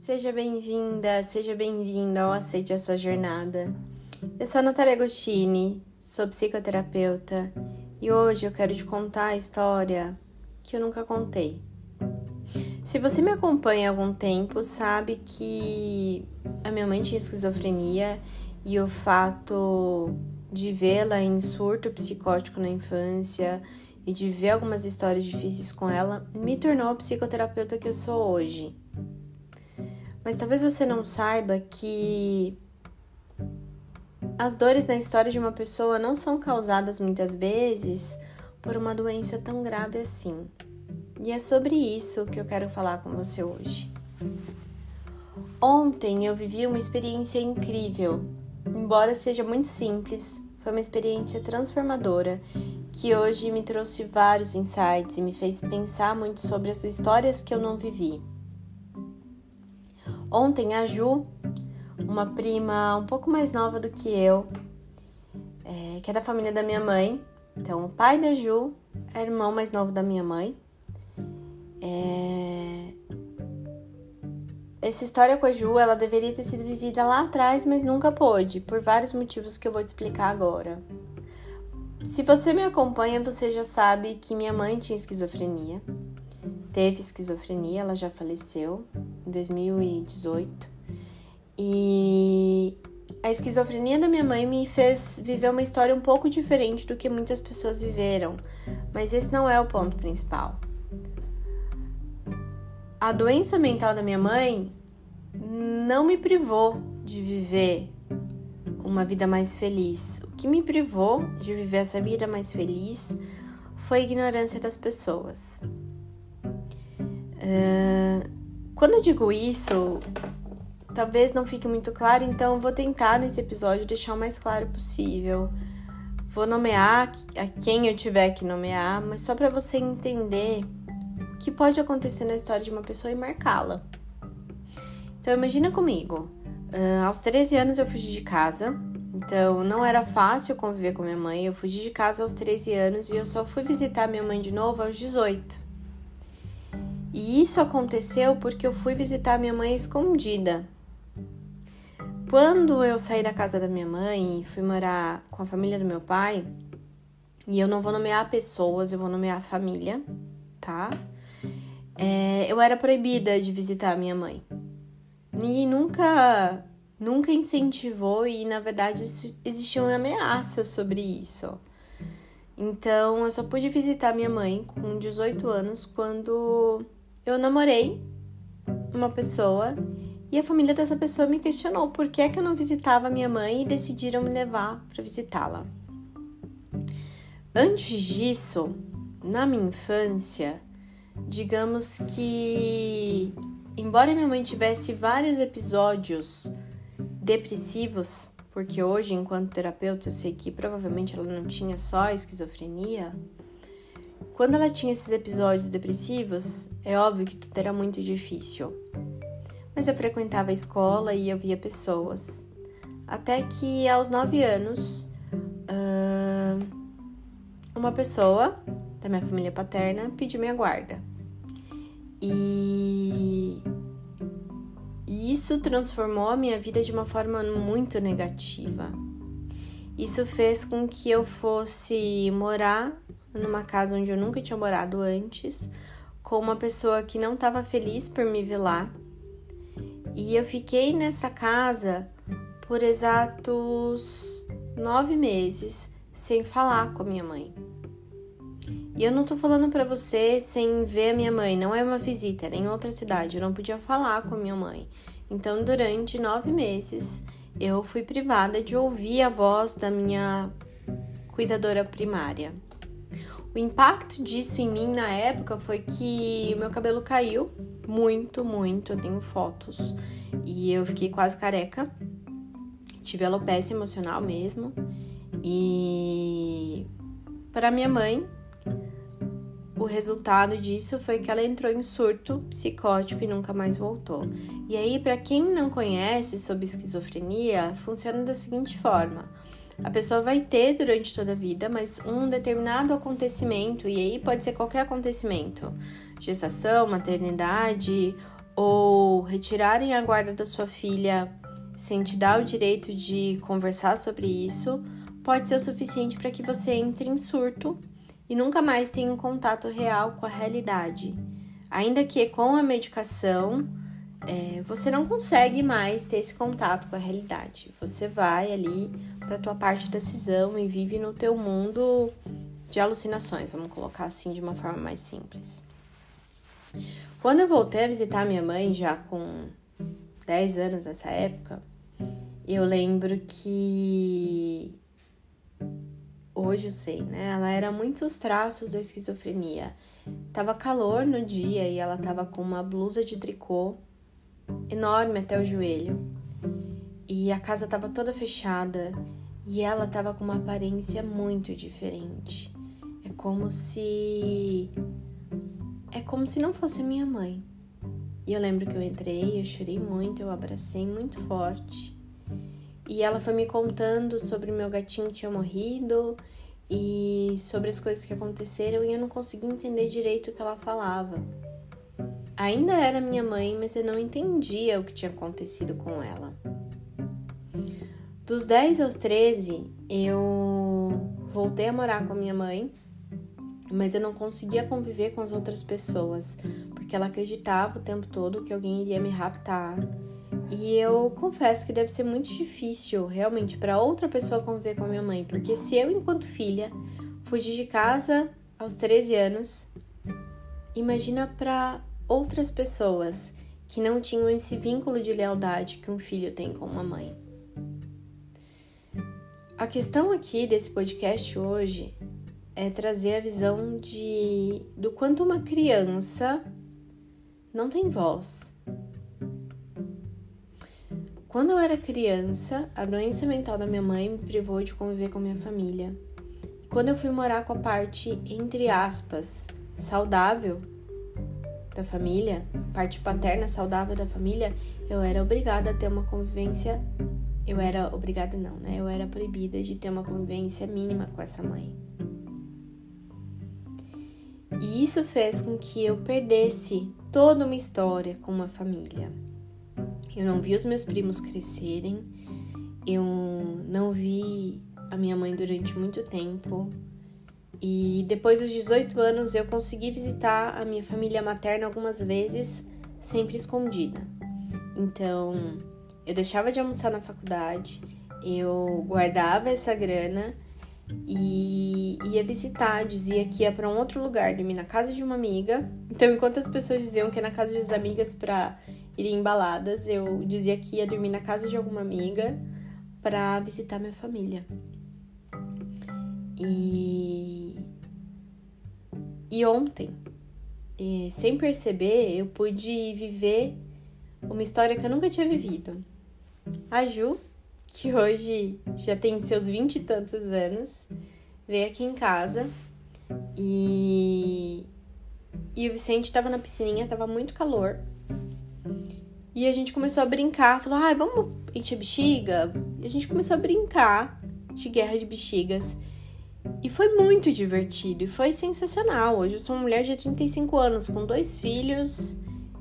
Seja bem-vinda, seja bem-vindo ao Aceite a Sua Jornada. Eu sou a Natália Agostini, sou psicoterapeuta e hoje eu quero te contar a história que eu nunca contei. Se você me acompanha há algum tempo, sabe que a minha mãe tinha esquizofrenia e o fato de vê-la em surto psicótico na infância e de ver algumas histórias difíceis com ela me tornou a psicoterapeuta que eu sou hoje. Mas talvez você não saiba que as dores na história de uma pessoa não são causadas muitas vezes por uma doença tão grave assim. E é sobre isso que eu quero falar com você hoje. Ontem eu vivi uma experiência incrível. Embora seja muito simples, foi uma experiência transformadora que hoje me trouxe vários insights e me fez pensar muito sobre as histórias que eu não vivi. Ontem a Ju, uma prima um pouco mais nova do que eu, é, que é da família da minha mãe, então o pai da Ju é irmão mais novo da minha mãe. É... Essa história com a Ju, ela deveria ter sido vivida lá atrás, mas nunca pôde, por vários motivos que eu vou te explicar agora. Se você me acompanha, você já sabe que minha mãe tinha esquizofrenia. Teve esquizofrenia, ela já faleceu em 2018. E a esquizofrenia da minha mãe me fez viver uma história um pouco diferente do que muitas pessoas viveram, mas esse não é o ponto principal. A doença mental da minha mãe não me privou de viver uma vida mais feliz. O que me privou de viver essa vida mais feliz foi a ignorância das pessoas. Uh, quando eu digo isso, talvez não fique muito claro, então vou tentar nesse episódio deixar o mais claro possível. Vou nomear a quem eu tiver que nomear, mas só para você entender o que pode acontecer na história de uma pessoa e marcá-la. Então imagina comigo, uh, aos 13 anos eu fugi de casa, então não era fácil conviver com minha mãe. Eu fugi de casa aos 13 anos e eu só fui visitar minha mãe de novo aos 18. E isso aconteceu porque eu fui visitar minha mãe escondida. Quando eu saí da casa da minha mãe e fui morar com a família do meu pai, e eu não vou nomear pessoas, eu vou nomear família, tá? É, eu era proibida de visitar a minha mãe. Ninguém nunca, nunca incentivou e, na verdade, existiam ameaças sobre isso. Então, eu só pude visitar minha mãe com 18 anos quando eu namorei uma pessoa e a família dessa pessoa me questionou por que, é que eu não visitava minha mãe e decidiram me levar para visitá-la. Antes disso, na minha infância, digamos que, embora minha mãe tivesse vários episódios depressivos, porque hoje, enquanto terapeuta, eu sei que provavelmente ela não tinha só esquizofrenia, quando ela tinha esses episódios depressivos, é óbvio que tudo era muito difícil. Mas eu frequentava a escola e eu via pessoas. Até que aos nove anos, uma pessoa da minha família paterna pediu minha guarda. E isso transformou a minha vida de uma forma muito negativa. Isso fez com que eu fosse morar numa casa onde eu nunca tinha morado antes, com uma pessoa que não estava feliz por me ver lá. E eu fiquei nessa casa por exatos nove meses sem falar com a minha mãe. E eu não tô falando para você sem ver a minha mãe, não é uma visita, era em outra cidade, eu não podia falar com a minha mãe. Então, durante nove meses, eu fui privada de ouvir a voz da minha cuidadora primária. O impacto disso em mim na época foi que o meu cabelo caiu muito, muito. Eu tenho fotos e eu fiquei quase careca. Tive alopecia emocional mesmo. E para minha mãe, o resultado disso foi que ela entrou em surto psicótico e nunca mais voltou. E aí, para quem não conhece sobre esquizofrenia, funciona da seguinte forma: a pessoa vai ter durante toda a vida, mas um determinado acontecimento, e aí pode ser qualquer acontecimento, gestação, maternidade ou retirarem a guarda da sua filha sem te dar o direito de conversar sobre isso, pode ser o suficiente para que você entre em surto e nunca mais tenha um contato real com a realidade. Ainda que com a medicação, é, você não consegue mais ter esse contato com a realidade. Você vai ali para tua parte da decisão e vive no teu mundo de alucinações, vamos colocar assim de uma forma mais simples. Quando eu voltei a visitar minha mãe, já com 10 anos nessa época, eu lembro que hoje eu sei, né? Ela era muitos traços da esquizofrenia. Tava calor no dia e ela tava com uma blusa de tricô enorme até o joelho. E a casa tava toda fechada e ela tava com uma aparência muito diferente. É como se é como se não fosse minha mãe. E eu lembro que eu entrei, eu chorei muito, eu abracei muito forte. E ela foi me contando sobre meu gatinho tinha morrido e sobre as coisas que aconteceram e eu não conseguia entender direito o que ela falava. Ainda era minha mãe, mas eu não entendia o que tinha acontecido com ela. Dos 10 aos 13, eu voltei a morar com a minha mãe, mas eu não conseguia conviver com as outras pessoas, porque ela acreditava o tempo todo que alguém iria me raptar. E eu confesso que deve ser muito difícil realmente para outra pessoa conviver com a minha mãe, porque se eu, enquanto filha, fugi de casa aos 13 anos, imagina para outras pessoas que não tinham esse vínculo de lealdade que um filho tem com uma mãe. A questão aqui desse podcast hoje é trazer a visão de do quanto uma criança não tem voz. Quando eu era criança, a doença mental da minha mãe me privou de conviver com minha família. Quando eu fui morar com a parte entre aspas saudável da família, parte paterna saudável da família, eu era obrigada a ter uma convivência. Eu era obrigada, não, né? Eu era proibida de ter uma convivência mínima com essa mãe. E isso fez com que eu perdesse toda uma história com uma família. Eu não vi os meus primos crescerem, eu não vi a minha mãe durante muito tempo, e depois dos 18 anos eu consegui visitar a minha família materna algumas vezes, sempre escondida. Então, eu deixava de almoçar na faculdade, eu guardava essa grana e ia visitar, dizia que ia para um outro lugar, dormir na casa de uma amiga. Então, enquanto as pessoas diziam que ia na casa das amigas para irem embaladas, eu dizia que ia dormir na casa de alguma amiga para visitar minha família. E, e ontem, e, sem perceber, eu pude viver uma história que eu nunca tinha vivido. A Ju, que hoje já tem seus vinte e tantos anos, veio aqui em casa e, e o Vicente estava na piscininha, tava muito calor. E a gente começou a brincar, falou: "Ai, ah, vamos encher bexiga?". E a gente começou a brincar de guerra de bexigas. E foi muito divertido e foi sensacional. Hoje eu sou uma mulher de 35 anos, com dois filhos,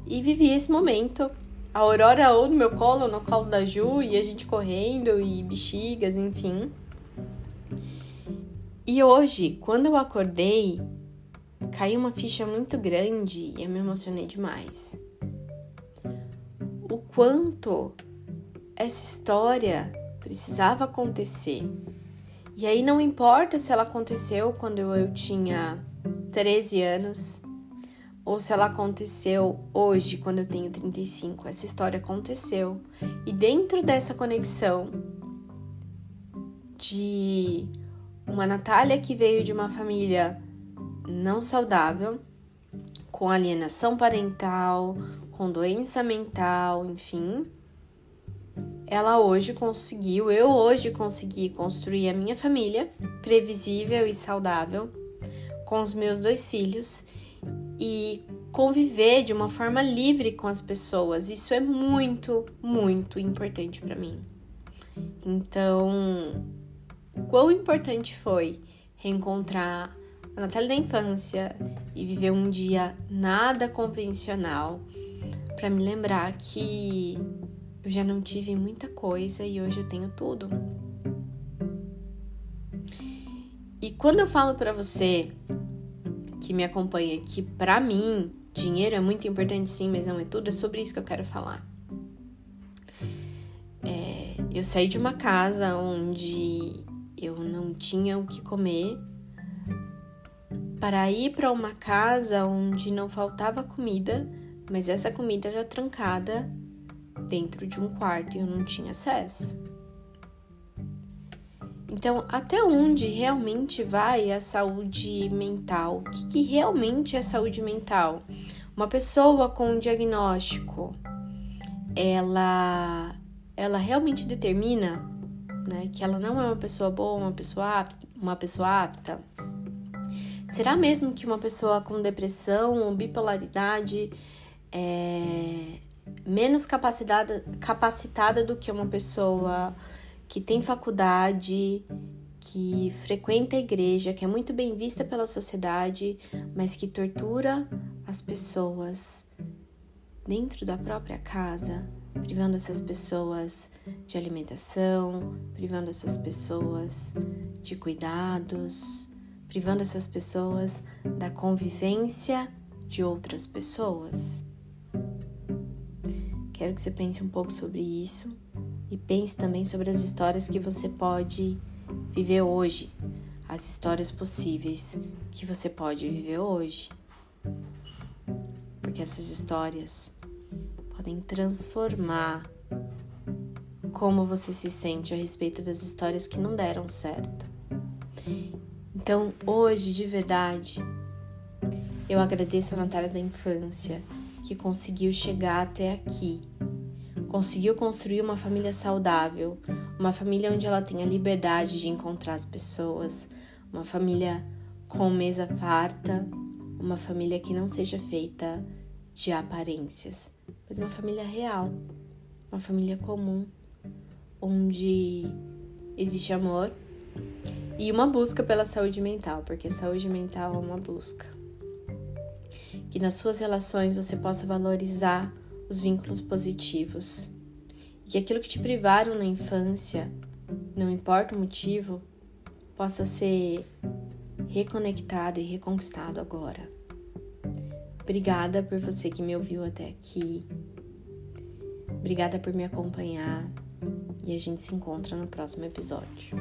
e vivi esse momento. A Aurora ou no meu colo, ou no colo da Ju, e a gente correndo, e bexigas, enfim. E hoje, quando eu acordei, caiu uma ficha muito grande e eu me emocionei demais. O quanto essa história precisava acontecer e aí não importa se ela aconteceu quando eu tinha 13 anos ou se ela aconteceu hoje quando eu tenho 35. Essa história aconteceu. E dentro dessa conexão de uma Natália que veio de uma família não saudável, com alienação parental, com doença mental, enfim, ela hoje conseguiu, eu hoje consegui construir a minha família previsível e saudável com os meus dois filhos e conviver de uma forma livre com as pessoas. Isso é muito, muito importante para mim. Então, quão importante foi reencontrar a Natália da infância e viver um dia nada convencional para me lembrar que eu já não tive muita coisa e hoje eu tenho tudo. E quando eu falo para você que me acompanha que para mim dinheiro é muito importante sim, mas não é tudo, é sobre isso que eu quero falar. É, eu saí de uma casa onde eu não tinha o que comer para ir para uma casa onde não faltava comida, mas essa comida era trancada dentro de um quarto e eu não tinha acesso. Então, até onde realmente vai a saúde mental? O que, que realmente é saúde mental? Uma pessoa com um diagnóstico, ela, ela realmente determina né, que ela não é uma pessoa boa, uma pessoa apta, uma pessoa apta? Será mesmo que uma pessoa com depressão ou bipolaridade é menos capacitada, capacitada do que uma pessoa que tem faculdade, que frequenta a igreja, que é muito bem vista pela sociedade, mas que tortura as pessoas dentro da própria casa, privando essas pessoas de alimentação, privando essas pessoas de cuidados, privando essas pessoas da convivência de outras pessoas? Quero que você pense um pouco sobre isso e pense também sobre as histórias que você pode viver hoje, as histórias possíveis que você pode viver hoje. Porque essas histórias podem transformar como você se sente a respeito das histórias que não deram certo. Então, hoje, de verdade, eu agradeço a Natália da infância que conseguiu chegar até aqui. Conseguiu construir uma família saudável, uma família onde ela tenha liberdade de encontrar as pessoas, uma família com mesa farta, uma família que não seja feita de aparências, mas uma família real, uma família comum, onde existe amor, e uma busca pela saúde mental, porque a saúde mental é uma busca. Que nas suas relações você possa valorizar os vínculos positivos. E que aquilo que te privaram na infância, não importa o motivo, possa ser reconectado e reconquistado agora. Obrigada por você que me ouviu até aqui. Obrigada por me acompanhar. E a gente se encontra no próximo episódio.